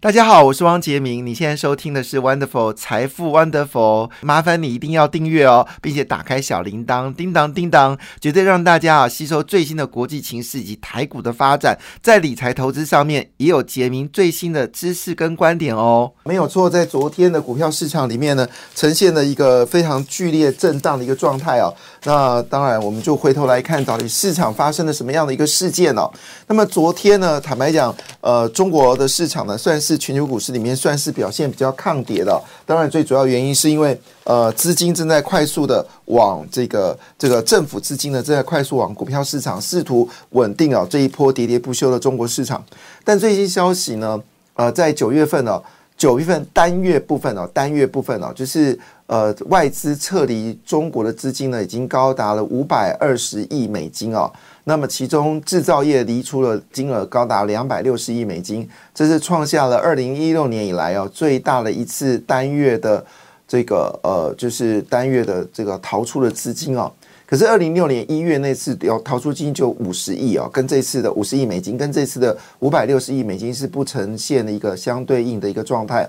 大家好，我是汪杰明。你现在收听的是 Wonderful 财富 Wonderful，麻烦你一定要订阅哦，并且打开小铃铛，叮当叮当，绝对让大家啊吸收最新的国际情势以及台股的发展，在理财投资上面也有杰明最新的知识跟观点哦。没有错，在昨天的股票市场里面呢，呈现了一个非常剧烈震荡的一个状态哦。那当然，我们就回头来看到底市场发生了什么样的一个事件哦。那么昨天呢，坦白讲，呃，中国的市场呢，算是是全球股市里面算是表现比较抗跌的，当然最主要原因是因为呃资金正在快速的往这个这个政府资金呢正在快速往股票市场试图稳定啊这一波喋喋不休的中国市场，但最新消息呢呃在九月份呢九月份单月部分哦单月部分哦就是呃外资撤离中国的资金呢已经高达了五百二十亿美金哦。那么，其中制造业离出了金额高达两百六十亿美金，这是创下了二零一六年以来哦最大的一次单月的这个呃，就是单月的这个逃出的资金哦。可是二零一六年一月那次要逃出金就五十亿哦，跟这次的五十亿美金，跟这次的五百六十亿美金是不呈现的一个相对应的一个状态。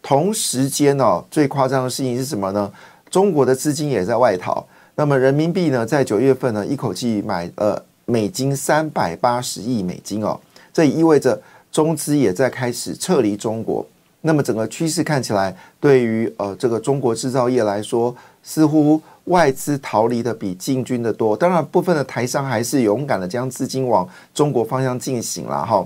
同时间哦，最夸张的事情是什么呢？中国的资金也在外逃。那么人民币呢，在九月份呢，一口气买呃美金三百八十亿美金哦，这意味着中资也在开始撤离中国。那么整个趋势看起来，对于呃这个中国制造业来说，似乎外资逃离的比进军的多。当然，部分的台商还是勇敢的将资金往中国方向进行了哈。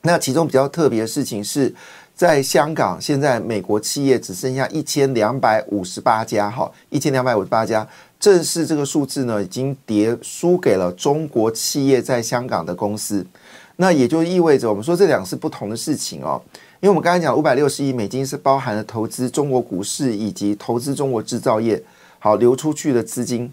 那其中比较特别的事情是。在香港，现在美国企业只剩下一千两百五十八家，哈，一千两百五十八家，正是这个数字呢，已经跌输给了中国企业在香港的公司。那也就意味着，我们说这两是不同的事情哦。因为我们刚才讲五百六十亿美金是包含了投资中国股市以及投资中国制造业，好流出去的资金。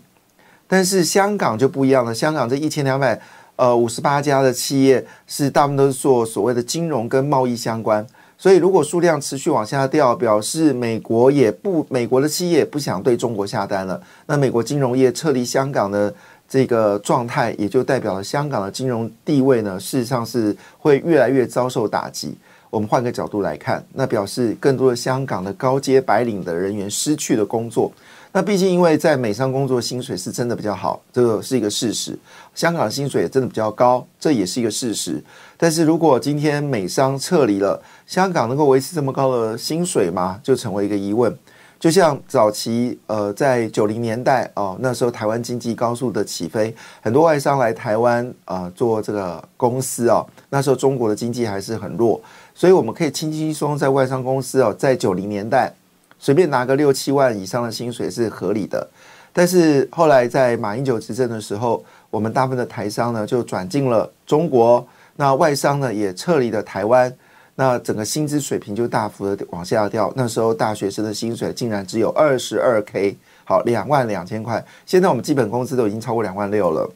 但是香港就不一样了，香港这一千两百呃五十八家的企业是大部分都是做所谓的金融跟贸易相关。所以，如果数量持续往下掉，表示美国也不，美国的企业不想对中国下单了。那美国金融业撤离香港的这个状态，也就代表了香港的金融地位呢，事实上是会越来越遭受打击。我们换个角度来看，那表示更多的香港的高阶白领的人员失去了工作。那毕竟，因为在美商工作薪水是真的比较好，这个是一个事实。香港的薪水也真的比较高，这也是一个事实。但是如果今天美商撤离了，香港能够维持这么高的薪水吗？就成为一个疑问。就像早期呃，在九零年代哦，那时候台湾经济高速的起飞，很多外商来台湾啊做这个公司哦，那时候中国的经济还是很弱，所以我们可以轻轻松松在外商公司哦，在九零年代。随便拿个六七万以上的薪水是合理的，但是后来在马英九执政的时候，我们大部分的台商呢就转进了中国，那外商呢也撤离了台湾，那整个薪资水平就大幅的往下掉。那时候大学生的薪水竟然只有二十二 k，好两万两千块，现在我们基本工资都已经超过两万六了，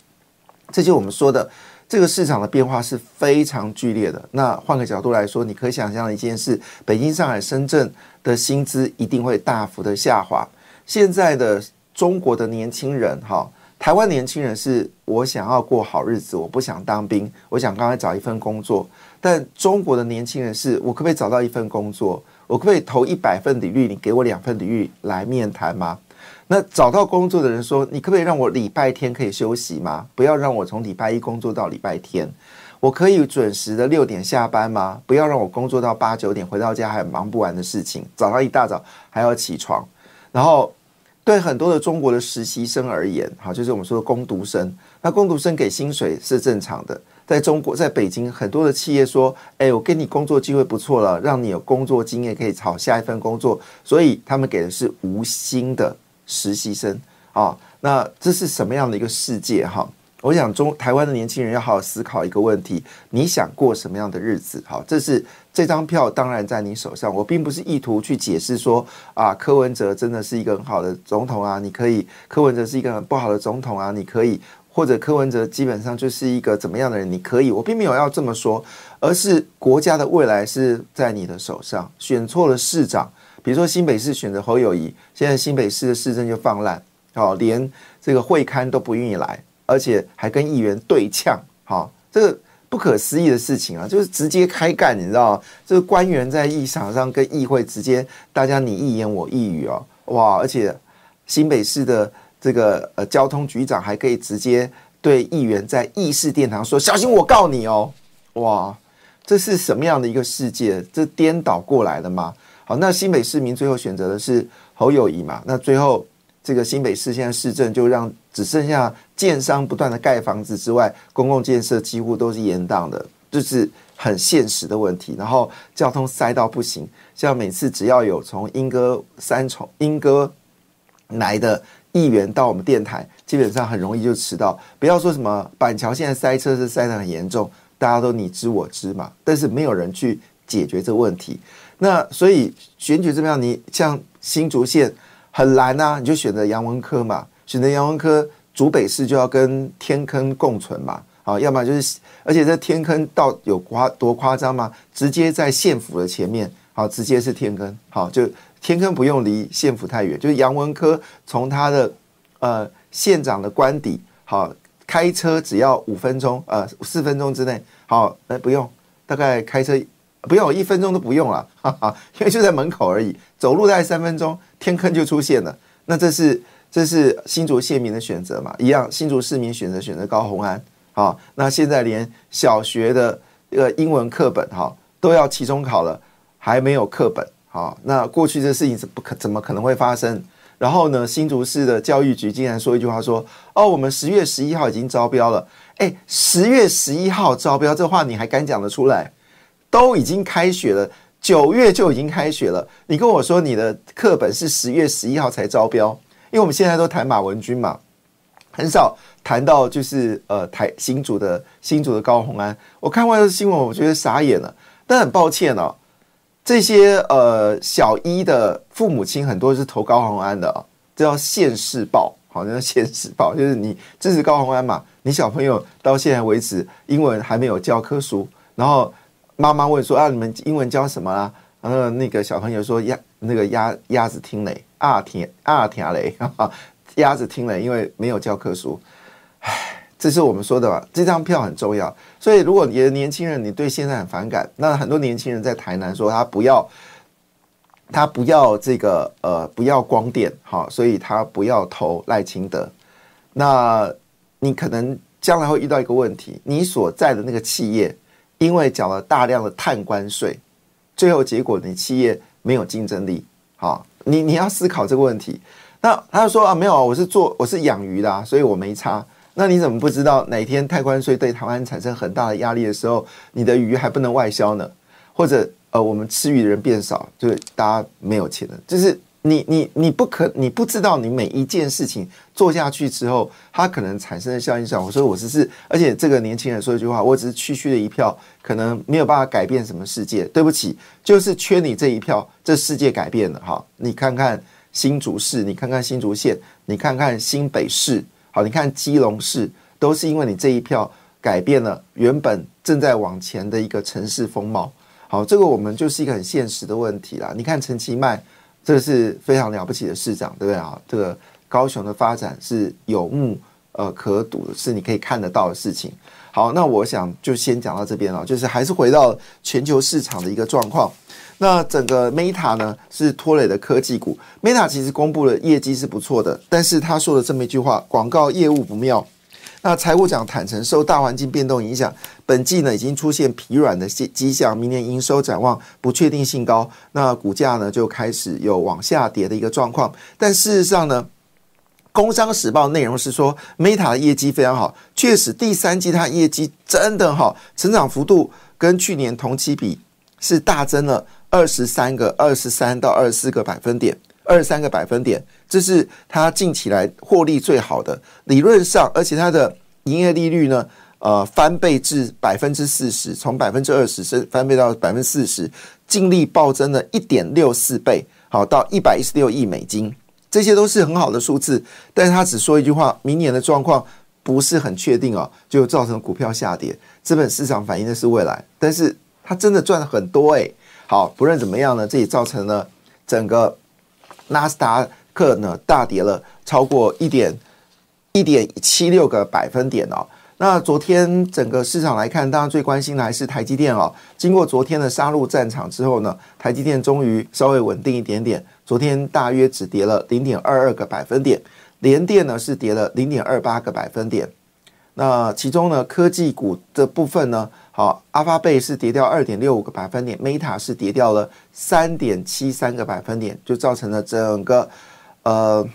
这就我们说的。这个市场的变化是非常剧烈的。那换个角度来说，你可以想象一件事：北京、上海、深圳的薪资一定会大幅的下滑。现在的中国的年轻人，哈，台湾年轻人是我想要过好日子，我不想当兵，我想刚才找一份工作。但中国的年轻人是我可不可以找到一份工作？我可不可以投一百份履历？你给我两份履历来面谈吗？那找到工作的人说：“你可不可以让我礼拜天可以休息吗？不要让我从礼拜一工作到礼拜天。我可以准时的六点下班吗？不要让我工作到八九点，回到家还有忙不完的事情。早上一大早还要起床。然后对很多的中国的实习生而言，好，就是我们说的工读生。那工读生给薪水是正常的。在中国，在北京，很多的企业说：‘哎，我给你工作机会不错了，让你有工作经验，可以找下一份工作。’所以他们给的是无薪的。”实习生啊，那这是什么样的一个世界哈？我想中台湾的年轻人要好好思考一个问题：你想过什么样的日子？好，这是这张票当然在你手上。我并不是意图去解释说啊，柯文哲真的是一个很好的总统啊，你可以柯文哲是一个很不好的总统啊，你可以或者柯文哲基本上就是一个怎么样的人，你可以，我并没有要这么说，而是国家的未来是在你的手上。选错了市长，比如说新北市选择侯友谊，现在新北市的市政就放烂，好，连这个会刊都不愿意来，而且还跟议员对呛，好，这个。不可思议的事情啊，就是直接开干，你知道吗？这个官员在议场上跟议会直接大家你一言我一语哦，哇！而且新北市的这个呃交通局长还可以直接对议员在议事殿堂说：“小心我告你哦！”哇，这是什么样的一个世界？这颠倒过来了吗？好，那新北市民最后选择的是侯友谊嘛？那最后。这个新北市现在市政就让只剩下建商不断的盖房子之外，公共建设几乎都是延宕的，就是很现实的问题。然后交通塞到不行，像每次只要有从莺歌三重莺歌来的议员到我们电台，基本上很容易就迟到。不要说什么板桥现在塞车是塞得很严重，大家都你知我知嘛，但是没有人去解决这个问题。那所以选举怎么样？你像新竹县。很难呐，你就选择杨文科嘛，选择杨文科，竹北市就要跟天坑共存嘛，啊，要么就是，而且这天坑到有夸多夸张吗？直接在县府的前面，好，直接是天坑，好，就天坑不用离县府太远，就是杨文科从他的呃县长的官邸，好，开车只要五分钟，呃，四分钟之内，好，哎，不用，大概开车。不用，一分钟都不用了，哈哈，因为就在门口而已，走路大概三分钟，天坑就出现了。那这是这是新竹县民的选择嘛？一样，新竹市民选择选择高鸿安，好，那现在连小学的呃英文课本哈都要期中考了，还没有课本，好，那过去这事情是不可怎么可能会发生？然后呢，新竹市的教育局竟然说一句话说，哦，我们十月十一号已经招标了，哎，十月十一号招标这话你还敢讲得出来？都已经开学了，九月就已经开学了。你跟我说你的课本是十月十一号才招标，因为我们现在都谈马文君嘛，很少谈到就是呃台新主的新主的高鸿安。我看完这新闻，我觉得傻眼了。但很抱歉哦，这些呃小一的父母亲很多是投高鸿安的，这叫现世报，好像现世报就是你支持高鸿安嘛，你小朋友到现在为止英文还没有教科书，然后。妈妈问说：“啊，你们英文教什么啊？”然后那个小朋友说：“鸭，那个鸭鸭子听雷啊，听啊听雷哈哈，鸭子听雷，因为没有教科书。”唉，这是我们说的吧？这张票很重要，所以如果你的年轻人你对现在很反感，那很多年轻人在台南说他不要，他不要这个呃不要光电，好，所以他不要投赖清德。那你可能将来会遇到一个问题，你所在的那个企业。因为缴了大量的碳关税，最后结果你企业没有竞争力。好，你你要思考这个问题。那他就说啊，没有啊，我是做我是养鱼的，所以我没差。那你怎么不知道哪天碳关税对台湾产生很大的压力的时候，你的鱼还不能外销呢？或者呃，我们吃鱼的人变少，就是大家没有钱了，就是。你你你不可你不知道你每一件事情做下去之后，它可能产生的效应上。我说我只是，而且这个年轻人说一句话，我只是区区的一票，可能没有办法改变什么世界。对不起，就是缺你这一票，这世界改变了哈。你看看新竹市，你看看新竹县，你看看新北市，好，你看基隆市，都是因为你这一票改变了原本正在往前的一个城市风貌。好，这个我们就是一个很现实的问题啦。你看陈其迈。这是非常了不起的市长，对不对啊？这个高雄的发展是有目呃可睹的，是你可以看得到的事情。好，那我想就先讲到这边了，就是还是回到全球市场的一个状况。那整个 Meta 呢是拖累的科技股，Meta 其实公布了业绩是不错的，但是他说了这么一句话：广告业务不妙。那财务长坦诚，受大环境变动影响，本季呢已经出现疲软的迹迹象，明年营收展望不确定性高，那股价呢就开始有往下跌的一个状况。但事实上呢，《工商时报》内容是说，Meta 的业绩非常好，确实第三季它业绩真的好，成长幅度跟去年同期比是大增了二十三个、二十三到二十四个百分点。二三个百分点，这是它近期来获利最好的。理论上，而且它的营业利率呢，呃，翻倍至百分之四十，从百分之二十升翻倍到百分之四十，净利暴增了一点六四倍，好到一百一十六亿美金，这些都是很好的数字。但是他只说一句话：明年的状况不是很确定哦，就造成股票下跌。资本市场反映的是未来，但是它真的赚了很多诶。好，不论怎么样呢，这也造成了整个纳斯达克呢大跌了超过一点一点七六个百分点哦。那昨天整个市场来看，当然最关心的还是台积电哦。经过昨天的杀入战场之后呢，台积电终于稍微稳定一点点。昨天大约只跌了零点二二个百分点，联电呢是跌了零点二八个百分点。那其中呢，科技股的部分呢，好，阿发贝是跌掉二点六五个百分点，Meta 是跌掉了三点七三个百分点，就造成了整个呃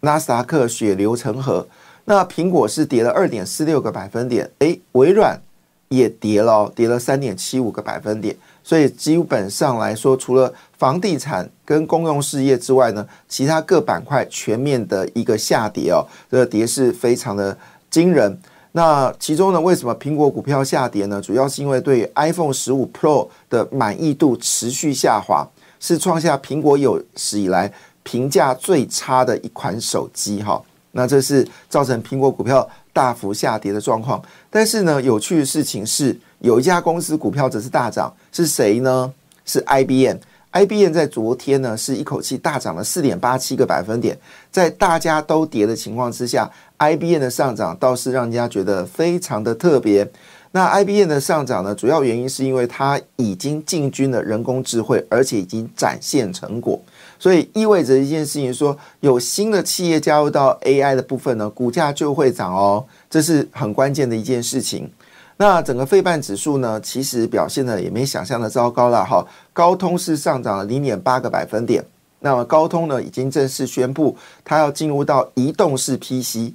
纳斯达克血流成河。那苹果是跌了二点四六个百分点，诶，微软也跌了，跌了三点七五个百分点。所以基本上来说，除了房地产跟公用事业之外呢，其他各板块全面的一个下跌哦，这个跌势非常的惊人。那其中呢，为什么苹果股票下跌呢？主要是因为对 iPhone 十五 Pro 的满意度持续下滑，是创下苹果有史以来评价最差的一款手机哈。那这是造成苹果股票大幅下跌的状况，但是呢，有趣的事情是，有一家公司股票则是大涨，是谁呢？是 IBM。IBM 在昨天呢，是一口气大涨了四点八七个百分点，在大家都跌的情况之下，IBM 的上涨倒是让人家觉得非常的特别。那 IBM 的上涨呢，主要原因是因为它已经进军了人工智慧，而且已经展现成果。所以意味着一件事情，说有新的企业加入到 AI 的部分呢，股价就会涨哦，这是很关键的一件事情。那整个费半指数呢，其实表现的也没想象的糟糕了哈。高通是上涨了零点八个百分点，那么高通呢已经正式宣布，它要进入到移动式 PC。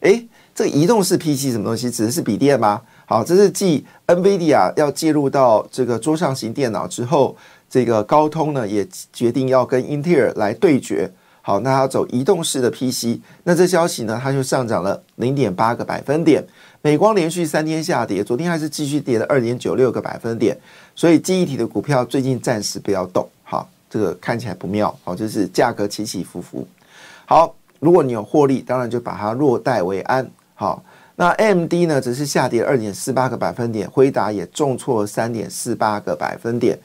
诶，这个移动式 PC 什么东西？指的是笔电吗？好，这是继 NVIDIA 要介入到这个桌上型电脑之后。这个高通呢也决定要跟英特尔来对决，好，那它走移动式的 PC，那这消息呢它就上涨了零点八个百分点。美光连续三天下跌，昨天还是继续跌了二点九六个百分点，所以记忆体的股票最近暂时不要动，好，这个看起来不妙，好，就是价格起起伏伏。好，如果你有获利，当然就把它落袋为安。好，那 MD 呢只是下跌二点四八个百分点，辉达也重挫三点四八个百分点。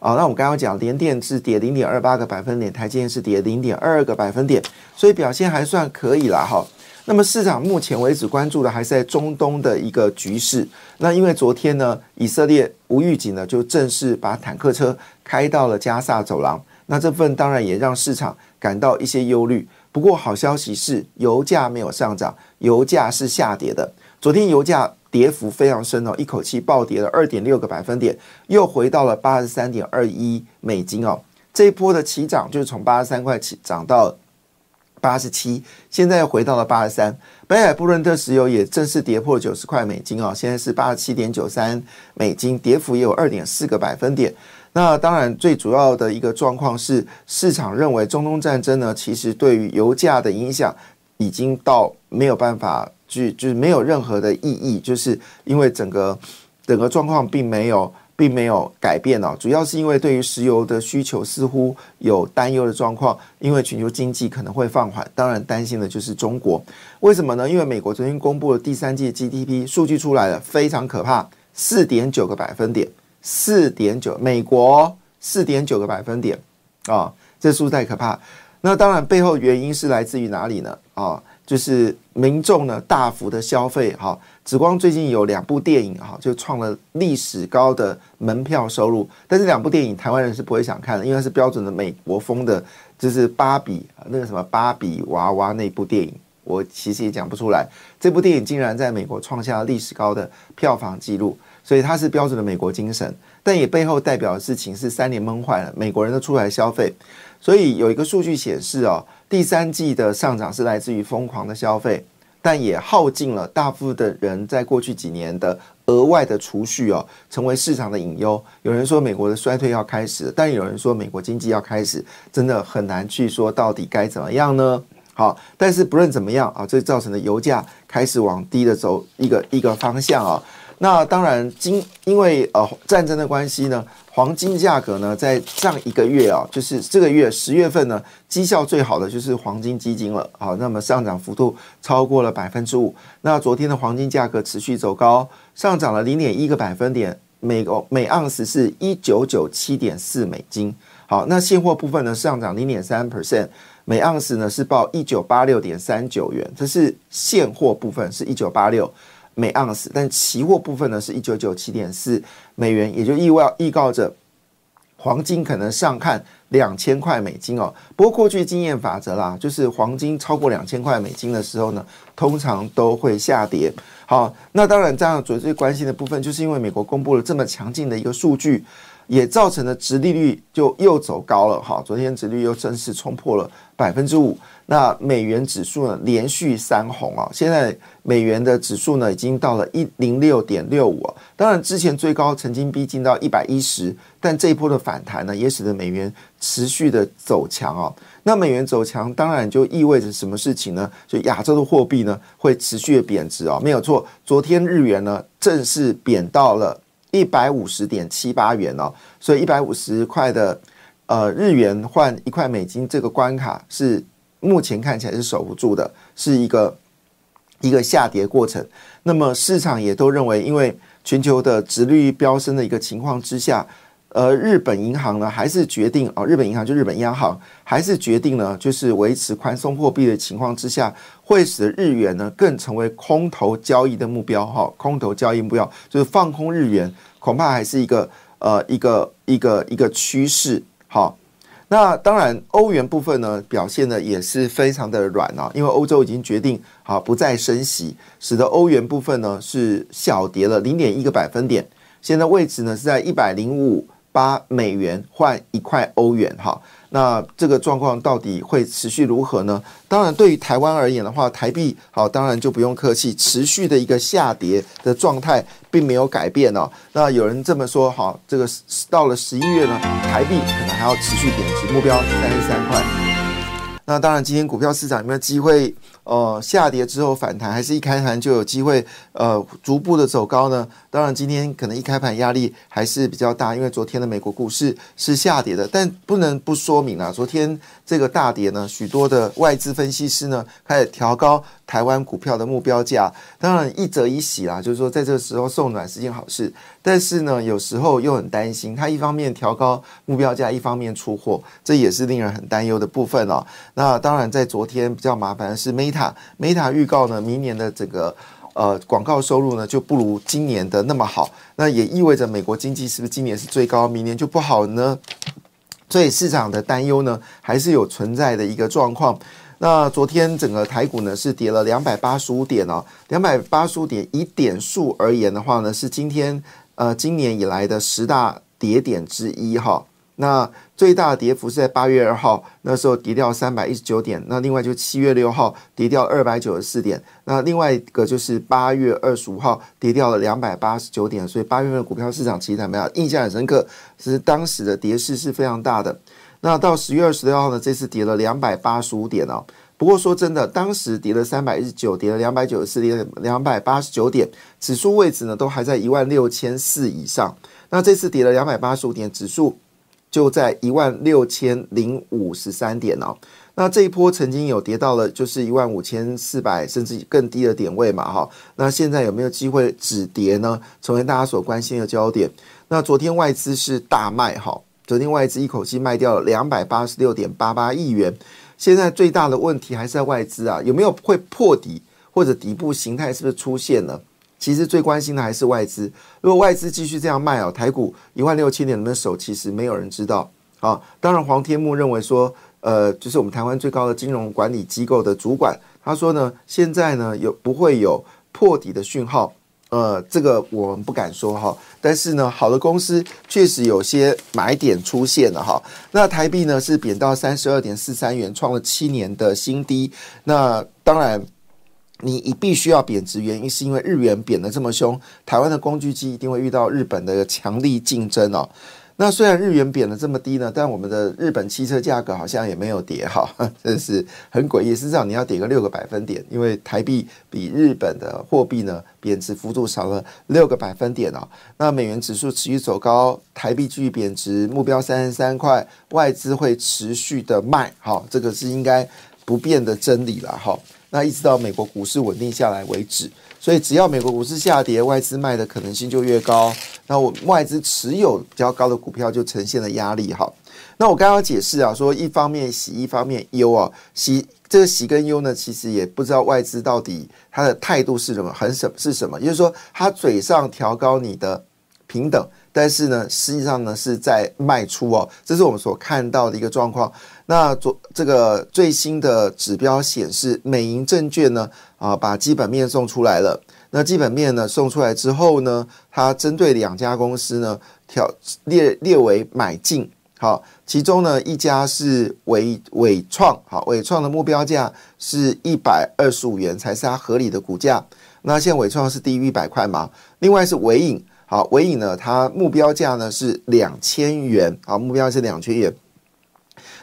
好，那我们刚刚讲联电是跌零点二八个百分点，台积电是跌零点二二个百分点，所以表现还算可以啦。哈。那么市场目前为止关注的还是在中东的一个局势。那因为昨天呢，以色列无预警呢就正式把坦克车开到了加萨走廊，那这份当然也让市场感到一些忧虑。不过好消息是，油价没有上涨，油价是下跌的。昨天油价。跌幅非常深哦，一口气暴跌了二点六个百分点，又回到了八十三点二一美金哦。这一波的起涨就是从八十三块起涨到八十七，现在又回到了八十三。北海布伦特石油也正式跌破九十块美金哦，现在是八十七点九三美金，跌幅也有二点四个百分点。那当然，最主要的一个状况是，市场认为中东战争呢，其实对于油价的影响已经到没有办法。去就是没有任何的意义，就是因为整个整个状况并没有并没有改变哦，主要是因为对于石油的需求似乎有担忧的状况，因为全球经济可能会放缓，当然担心的就是中国。为什么呢？因为美国昨天公布了第三季 GDP 数据出来了，非常可怕，四点九个百分点，四点九，美国四点九个百分点啊，这数太可怕。那当然背后原因是来自于哪里呢？啊？就是民众呢大幅的消费，哈，紫光最近有两部电影，哈，就创了历史高的门票收入。但是两部电影台湾人是不会想看的，因为是标准的美国风的，就是芭比那个什么芭比娃娃那部电影，我其实也讲不出来。这部电影竟然在美国创下了历史高的票房纪录，所以它是标准的美国精神，但也背后代表的事情是三年闷坏了，美国人都出来消费。所以有一个数据显示哦。第三季的上涨是来自于疯狂的消费，但也耗尽了大部分的人在过去几年的额外的储蓄哦，成为市场的隐忧。有人说美国的衰退要开始，但有人说美国经济要开始，真的很难去说到底该怎么样呢？好，但是不论怎么样啊，这造成的油价开始往低的走一个一个方向啊。那当然，今因为呃战争的关系呢，黄金价格呢，在上一个月啊，就是这个月十月份呢，绩效最好的就是黄金基金了。好，那么上涨幅度超过了百分之五。那昨天的黄金价格持续走高，上涨了零点一个百分点，每个每盎司是一九九七点四美金。好，那现货部分呢，上涨零点三 percent，每盎司呢是报一九八六点三九元，这是现货部分是一九八六。每盎司，但期货部分呢是一九九七点四美元，也就意味意告着黄金可能上看两千块美金哦。不过过去经验法则啦，就是黄金超过两千块美金的时候呢，通常都会下跌。好，那当然这样最最关心的部分，就是因为美国公布了这么强劲的一个数据。也造成了殖利率就又走高了哈，昨天殖利率又正式冲破了百分之五。那美元指数呢连续三红啊，现在美元的指数呢已经到了一零六点六五。当然之前最高曾经逼近到一百一十，但这一波的反弹呢也使得美元持续的走强啊。那美元走强当然就意味着什么事情呢？就亚洲的货币呢会持续的贬值啊，没有错。昨天日元呢正式贬到了。一百五十点七八元哦，所以一百五十块的呃日元换一块美金这个关卡是目前看起来是守不住的，是一个一个下跌过程。那么市场也都认为，因为全球的直率飙升的一个情况之下。呃，日本银行呢，还是决定哦，日本银行就日本央行还是决定呢，就是维持宽松货币的情况之下，会使得日元呢更成为空头交易的目标哈，空头交易目标就是放空日元，恐怕还是一个呃一个一个一个趋势哈。那当然，欧元部分呢表现的也是非常的软啊，因为欧洲已经决定好不再升息，使得欧元部分呢是小跌了零点一个百分点，现在位置呢是在一百零五。八美元换一块欧元，哈，那这个状况到底会持续如何呢？当然，对于台湾而言的话，台币好，当然就不用客气，持续的一个下跌的状态并没有改变哦。那有人这么说，哈，这个到了十一月呢，台币可能还要持续贬值，目标三十三块。那当然，今天股票市场有没有机会？呃，下跌之后反弹，还是一开盘就有机会呃逐步的走高呢？当然，今天可能一开盘压力还是比较大，因为昨天的美国股市是下跌的。但不能不说明啊，昨天这个大跌呢，许多的外资分析师呢开始调高台湾股票的目标价。当然，一则一喜啦，就是说在这个时候送暖是件好事。但是呢，有时候又很担心，他一方面调高目标价，一方面出货，这也是令人很担忧的部分哦。那当然，在昨天比较麻烦的是 Meta Meta 预告呢，明年的整个呃广告收入呢就不如今年的那么好。那也意味着美国经济是不是今年是最高，明年就不好呢？所以市场的担忧呢，还是有存在的一个状况。那昨天整个台股呢是跌了两百八十五点哦，两百八十五点以点数而言的话呢，是今天。呃，今年以来的十大跌点之一哈，那最大的跌幅是在八月二号，那时候跌掉三百一十九点。那另外就七月六号跌掉二百九十四点。那另外一个就是八月二十五号跌掉了两百八十九点。所以八月份股票市场其实怎么样？印象很深刻，是当时的跌势是非常大的。那到十月二十六号呢，这次跌了两百八十五点哦。不过说真的，当时跌了三百一十九，跌了两百九十四，跌了两百八十九点，指数位置呢都还在一万六千四以上。那这次跌了两百八十五点，指数就在一万六千零五十三点哦。那这一波曾经有跌到了就是一万五千四百甚至更低的点位嘛哈。那现在有没有机会止跌呢？成为大家所关心的焦点。那昨天外资是大卖哈，昨天外资一口气卖掉了两百八十六点八八亿元。现在最大的问题还是在外资啊，有没有会破底或者底部形态是不是出现了？其实最关心的还是外资。如果外资继续这样卖哦，台股一万六千点能不能守？其实没有人知道啊。当然，黄天木认为说，呃，就是我们台湾最高的金融管理机构的主管，他说呢，现在呢有不会有破底的讯号。呃，这个我们不敢说哈，但是呢，好的公司确实有些买点出现了哈。那台币呢是贬到三十二点四三元，创了七年的新低。那当然，你你必须要贬值，原因是因为日元贬得这么凶，台湾的工具机一定会遇到日本的强力竞争哦。那虽然日元贬了这么低呢，但我们的日本汽车价格好像也没有跌哈，真是很诡异。实际上你要跌个六个百分点，因为台币比日本的货币呢贬值幅度少了六个百分点哦。那美元指数持续走高，台币继续贬值，目标三十三块，外资会持续的卖，哈，这个是应该不变的真理了哈。那一直到美国股市稳定下来为止。所以，只要美国股市下跌，外资卖的可能性就越高。那我外资持有比较高的股票就呈现了压力。哈，那我刚刚解释啊，说一方面喜，一方面忧啊。喜这个喜跟忧呢，其实也不知道外资到底他的态度是什么，很什是什么。也就是说，他嘴上调高你的平等。但是呢，实际上呢是在卖出哦，这是我们所看到的一个状况。那昨这个最新的指标显示，美银证券呢啊把基本面送出来了。那基本面呢送出来之后呢，它针对两家公司呢调列列为买进。好，其中呢一家是伟伟创，好伟创的目标价是一百二十五元才是它合理的股价。那现在伟创是低于一百块嘛？另外是伟影。好，尾影呢？它目标价呢是两千元，好，目标是两千元。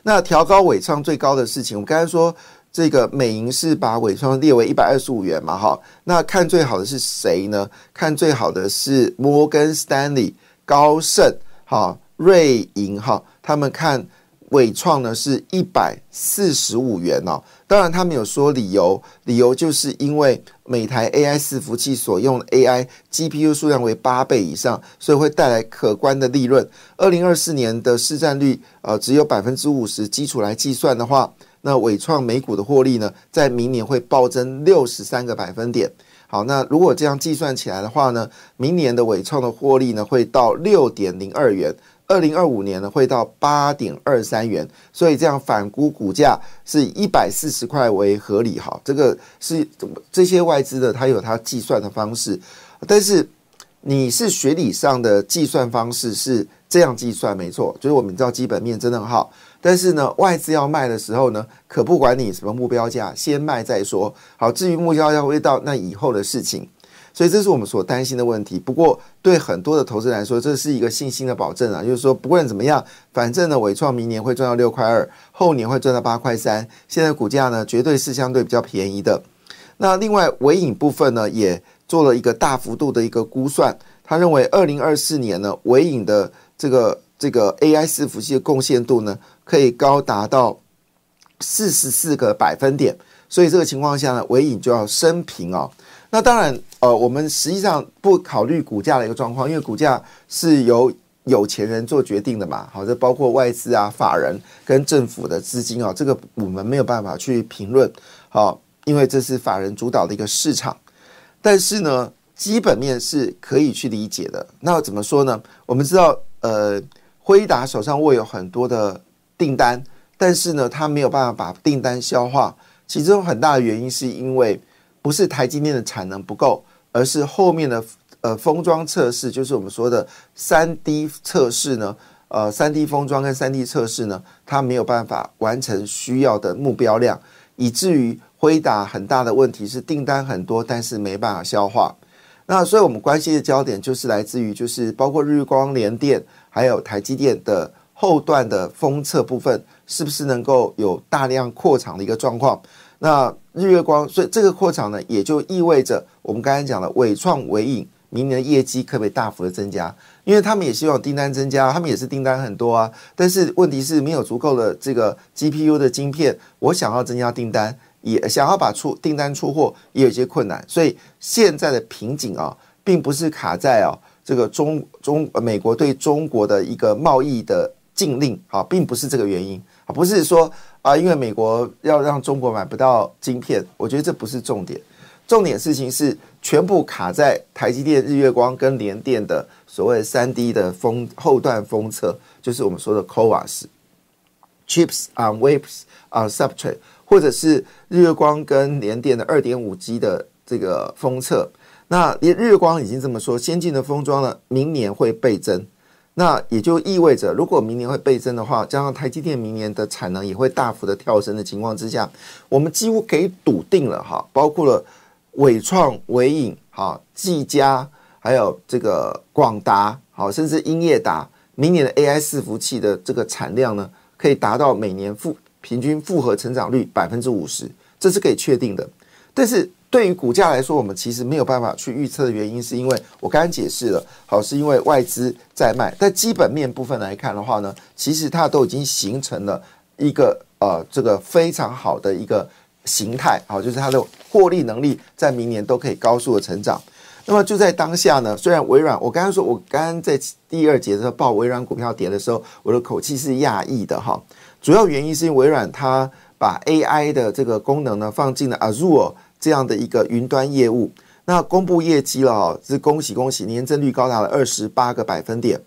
那调高尾仓最高的事情，我刚才说这个美银是把尾仓列为一百二十五元嘛，哈。那看最好的是谁呢？看最好的是摩根斯丹利、高盛、哈瑞银，哈，他们看。伟创呢是一百四十五元哦，当然他们有说理由，理由就是因为每台 AI 伺服器所用的 AI GPU 数量为八倍以上，所以会带来可观的利润。二零二四年的市占率呃只有百分之五十，基础来计算的话，那伟创每股的获利呢，在明年会暴增六十三个百分点。好，那如果这样计算起来的话呢，明年的伟创的获利呢会到六点零二元。二零二五年呢，会到八点二三元，所以这样反估股价是一百四十块为合理哈。这个是这些外资的，它有它计算的方式，但是你是学理上的计算方式是这样计算没错，就是我们知道基本面真的很好，但是呢，外资要卖的时候呢，可不管你什么目标价，先卖再说。好，至于目标价会到那以后的事情。所以这是我们所担心的问题。不过对很多的投资人来说，这是一个信心的保证啊，就是说不管怎么样，反正呢，伟创明年会赚到六块二，后年会赚到八块三。现在股价呢，绝对是相对比较便宜的。那另外尾影部分呢，也做了一个大幅度的一个估算，他认为二零二四年呢，尾影的这个这个 AI 伺服器的贡献度呢，可以高达到四十四个百分点。所以这个情况下呢，尾影就要升平啊。那当然。呃，我们实际上不考虑股价的一个状况，因为股价是由有钱人做决定的嘛。好，这包括外资啊、法人跟政府的资金啊，这个我们没有办法去评论。好，因为这是法人主导的一个市场。但是呢，基本面是可以去理解的。那怎么说呢？我们知道，呃，辉达手上握有很多的订单，但是呢，他没有办法把订单消化。其中很大的原因是因为不是台积电的产能不够。而是后面的呃封装测试，就是我们说的三 D 测试呢，呃三 D 封装跟三 D 测试呢，它没有办法完成需要的目标量，以至于辉达很大的问题是订单很多，但是没办法消化。那所以我们关心的焦点就是来自于就是包括日光、联电还有台积电的后段的封测部分，是不是能够有大量扩厂的一个状况？那日月光，所以这个扩厂呢，也就意味着我们刚才讲的伟创、伟影明年的业绩可不可以大幅的增加？因为他们也希望订单增加，他们也是订单很多啊。但是问题是没有足够的这个 GPU 的晶片，我想要增加订单，也想要把出订单出货，也有些困难。所以现在的瓶颈啊，并不是卡在啊这个中中美国对中国的一个贸易的禁令啊，并不是这个原因，不是说。啊，因为美国要让中国买不到晶片，我觉得这不是重点。重点事情是全部卡在台积电、日月光跟联电的所谓三 D 的封后段封测，就是我们说的 CoWAS chips on w a p e s on s u b s t r a t e 或者是日月光跟联电的二点五 G 的这个封测。那连日月光已经这么说，先进的封装呢，明年会倍增。那也就意味着，如果明年会倍增的话，加上台积电明年的产能也会大幅的跳升的情况之下，我们几乎可以笃定了哈，包括了伟创、伟影、哈技嘉，还有这个广达，好，甚至英业达，明年的 AI 伺服器的这个产量呢，可以达到每年复平均复合成长率百分之五十，这是可以确定的。但是对于股价来说，我们其实没有办法去预测的原因，是因为我刚刚解释了，好，是因为外资在卖。但基本面部分来看的话呢，其实它都已经形成了一个呃这个非常好的一个形态，好，就是它的获利能力在明年都可以高速的成长。那么就在当下呢，虽然微软，我刚刚说，我刚刚在第二节的时候报微软股票跌的时候，我的口气是讶异的哈。主要原因是因为微软它把 AI 的这个功能呢放进了 Azure 这样的一个云端业务，那公布业绩了哈，是恭喜恭喜，年增率高达了二十八个百分点，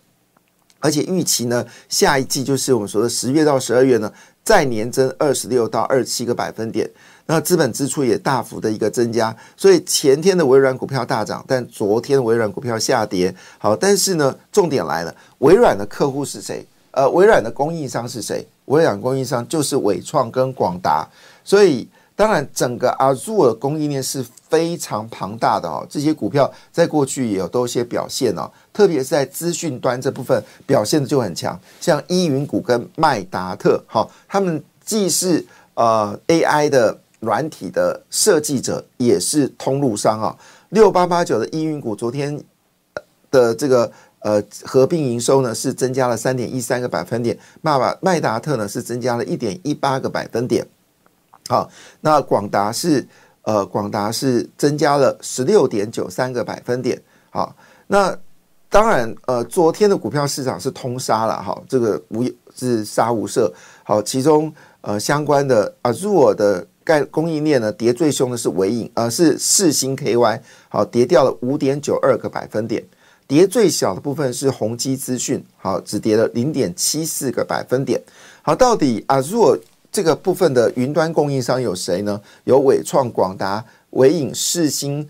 而且预期呢下一季就是我们说的十月到十二月呢再年增二十六到二十七个百分点。那资本支出也大幅的一个增加，所以前天的微软股票大涨，但昨天微软股票下跌。好，但是呢，重点来了，微软的客户是谁？呃，微软的供应商是谁？微软供应商就是伟创跟广达。所以，当然整个 Azure 供应链是非常庞大的哦。这些股票在过去也有都一些表现哦，特别是在资讯端这部分表现的就很强，像依云股跟麦达特，哈，他们既是呃 AI 的。软体的设计者也是通路商啊，六八八九的依云股昨天的这个呃合并营收呢是增加了三点一三个百分点，麦把麦达特呢是增加了一点一八个百分点，好，那广达是呃广达是增加了十六点九三个百分点，好，那当然呃昨天的股票市场是通杀了哈，这个无是杀无赦，好，其中呃相关的啊入我的。盖供应链呢跌最凶的是伟影，呃是四星 KY，好跌掉了五点九二个百分点，跌最小的部分是宏基资讯，好只跌了零点七四个百分点。好，到底啊如果这个部分的云端供应商有谁呢？有伟创、广达、伟影、世星。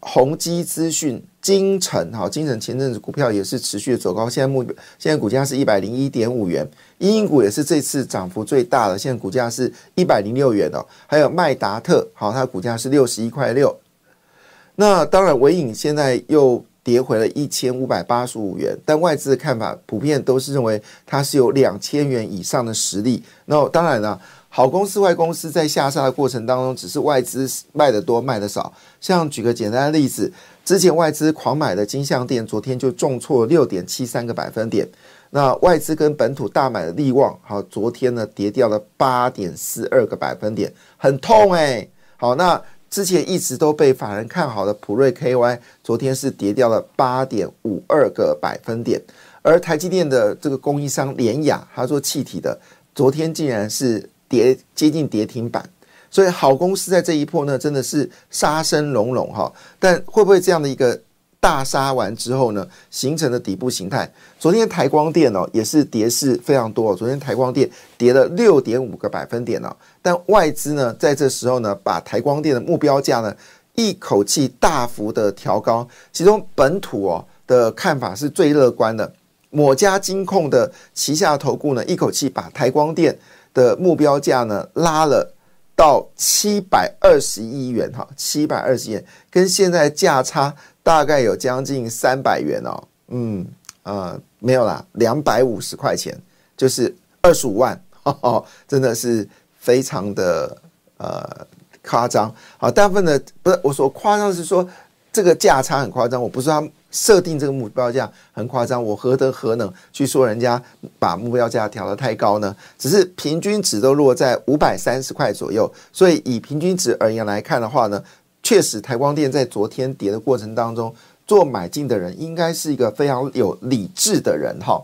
宏基资讯、金城，哈，金城前阵子股票也是持续的走高，现在目现在股价是一百零一点五元，英股也是这次涨幅最大的，现在股价是一百零六元哦。还有麦达特，好，它股价是六十一块六。那当然，伟影现在又跌回了一千五百八十五元，但外资的看法普遍都是认为它是有两千元以上的实力。那当然了。好公司、坏公司在下杀的过程当中，只是外资卖的多、卖的少。像举个简单的例子，之前外资狂买的金相店，昨天就重挫六点七三个百分点。那外资跟本土大买的利旺，好，昨天呢跌掉了八点四二个百分点，很痛哎。好，那之前一直都被法人看好的普瑞 KY，昨天是跌掉了八点五二个百分点。而台积电的这个供应商联雅，它做气体的，昨天竟然是。跌接近跌停板，所以好公司在这一波呢，真的是杀声隆隆哈。但会不会这样的一个大杀完之后呢，形成的底部形态？昨天台光电哦，也是跌势非常多。昨天台光电跌了六点五个百分点哦。但外资呢，在这时候呢，把台光电的目标价呢，一口气大幅的调高。其中本土哦的看法是最乐观的，某家金控的旗下投顾呢，一口气把台光电。的目标价呢，拉了到七百二十亿元哈，七百二十元，跟现在价差大概有将近三百元哦，嗯呃没有啦，两百五十块钱，就是二十五万，真的是非常的呃夸张。好，大部分的不是我说夸张是说这个价差很夸张，我不是他。设定这个目标价很夸张，我何德何能去说人家把目标价调得太高呢？只是平均值都落在五百三十块左右，所以以平均值而言来看的话呢，确实台光电在昨天跌的过程当中做买进的人应该是一个非常有理智的人哈。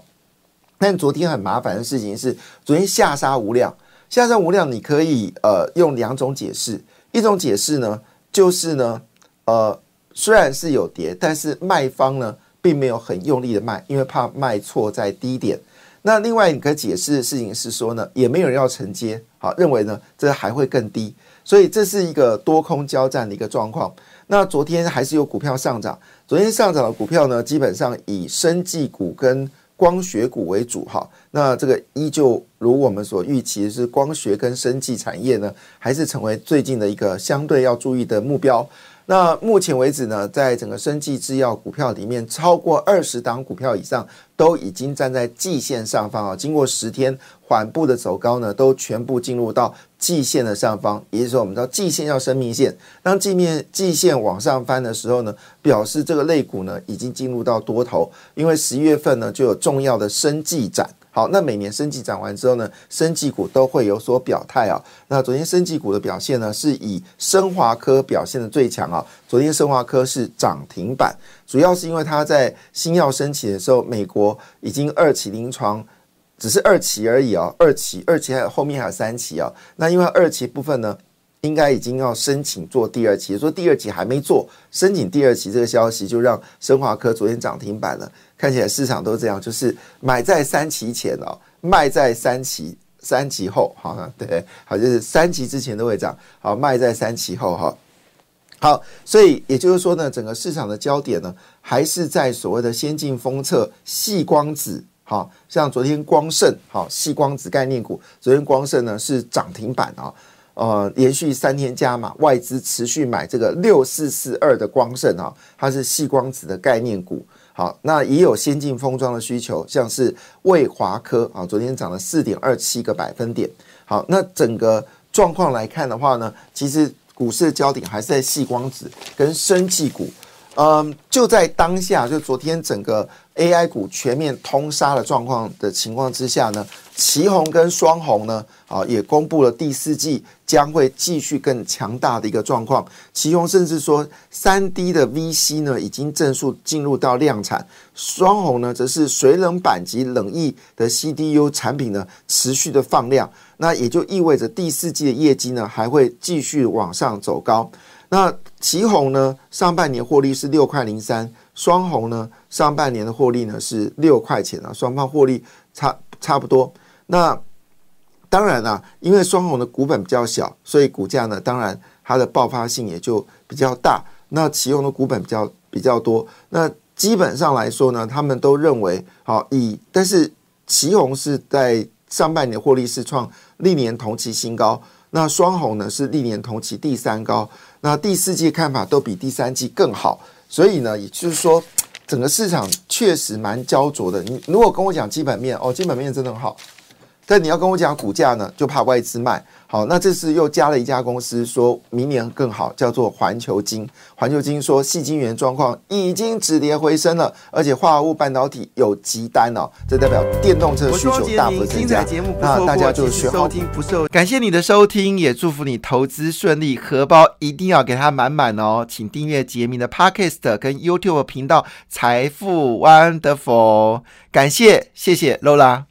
但昨天很麻烦的事情是，昨天下杀无量，下杀无量，你可以呃用两种解释，一种解释呢就是呢呃。虽然是有跌，但是卖方呢并没有很用力的卖，因为怕卖错在低点。那另外你可以解释的事情是说呢，也没有人要承接，好认为呢这还会更低，所以这是一个多空交战的一个状况。那昨天还是有股票上涨，昨天上涨的股票呢，基本上以生技股跟光学股为主哈。那这个依旧如我们所预期，是光学跟生技产业呢，还是成为最近的一个相对要注意的目标。那目前为止呢，在整个生技制药股票里面，超过二十档股票以上都已经站在季线上方啊。经过十天缓步的走高呢，都全部进入到季线的上方。也就是说，我们知道季线要生命线，当季面季线往上翻的时候呢，表示这个类股呢已经进入到多头。因为十一月份呢就有重要的生技展。好，那每年升绩涨完之后呢，升绩股都会有所表态啊。那昨天升绩股的表现呢，是以升华科表现的最强啊。昨天升华科是涨停板，主要是因为它在新药升起的时候，美国已经二期临床，只是二期而已啊，二期，二期还有后面还有三期啊。那因为二期部分呢？应该已经要申请做第二期，说第二期还没做，申请第二期这个消息就让生华科昨天涨停板了。看起来市场都这样，就是买在三期前哦，卖在三期三期后，好，对，好，就是三期之前都会涨，好，卖在三期后哈。好，所以也就是说呢，整个市场的焦点呢，还是在所谓的先进封测、细光子，好，像昨天光盛，好，细光子概念股，昨天光盛呢是涨停板啊。呃，连续三天加码，外资持续买这个六四四二的光盛啊，它是细光子的概念股。好，那也有先进封装的需求，像是魏华科啊，昨天涨了四点二七个百分点。好，那整个状况来看的话呢，其实股市的焦点还是在细光子跟生技股。嗯，就在当下，就昨天整个 AI 股全面通杀的状况的情况之下呢，旗红跟双红呢，啊，也公布了第四季将会继续更强大的一个状况。旗红甚至说，三 D 的 VC 呢已经正式进入到量产，双红呢则是水冷板及冷液的 CDU 产品呢持续的放量，那也就意味着第四季的业绩呢还会继续往上走高。那旗红呢，上半年获利是六块零三，双红呢，上半年的获利呢是六块钱啊，双方获利差差不多。那当然啦，因为双红的股本比较小，所以股价呢，当然它的爆发性也就比较大。那旗红的股本比较比较多，那基本上来说呢，他们都认为好以，但是旗红是在上半年获利是创历年同期新高。那双红呢是历年同期第三高，那第四季看法都比第三季更好，所以呢，也就是说，整个市场确实蛮焦灼的。你如果跟我讲基本面，哦，基本面真的很好。但你要跟我讲股价呢，就怕外资卖。好，那这次又加了一家公司，说明年更好，叫做环球金。环球金说，细晶圆状况已经止跌回升了，而且化合物半导体有急单哦，这代表电动车需求大幅增加。那大家就学好听不受。感谢你的收听，也祝福你投资顺利，荷包一定要给它满满哦。请订阅杰明的 Podcast 跟 YouTube 频道财富 Wonderful。感谢，谢谢 Lola。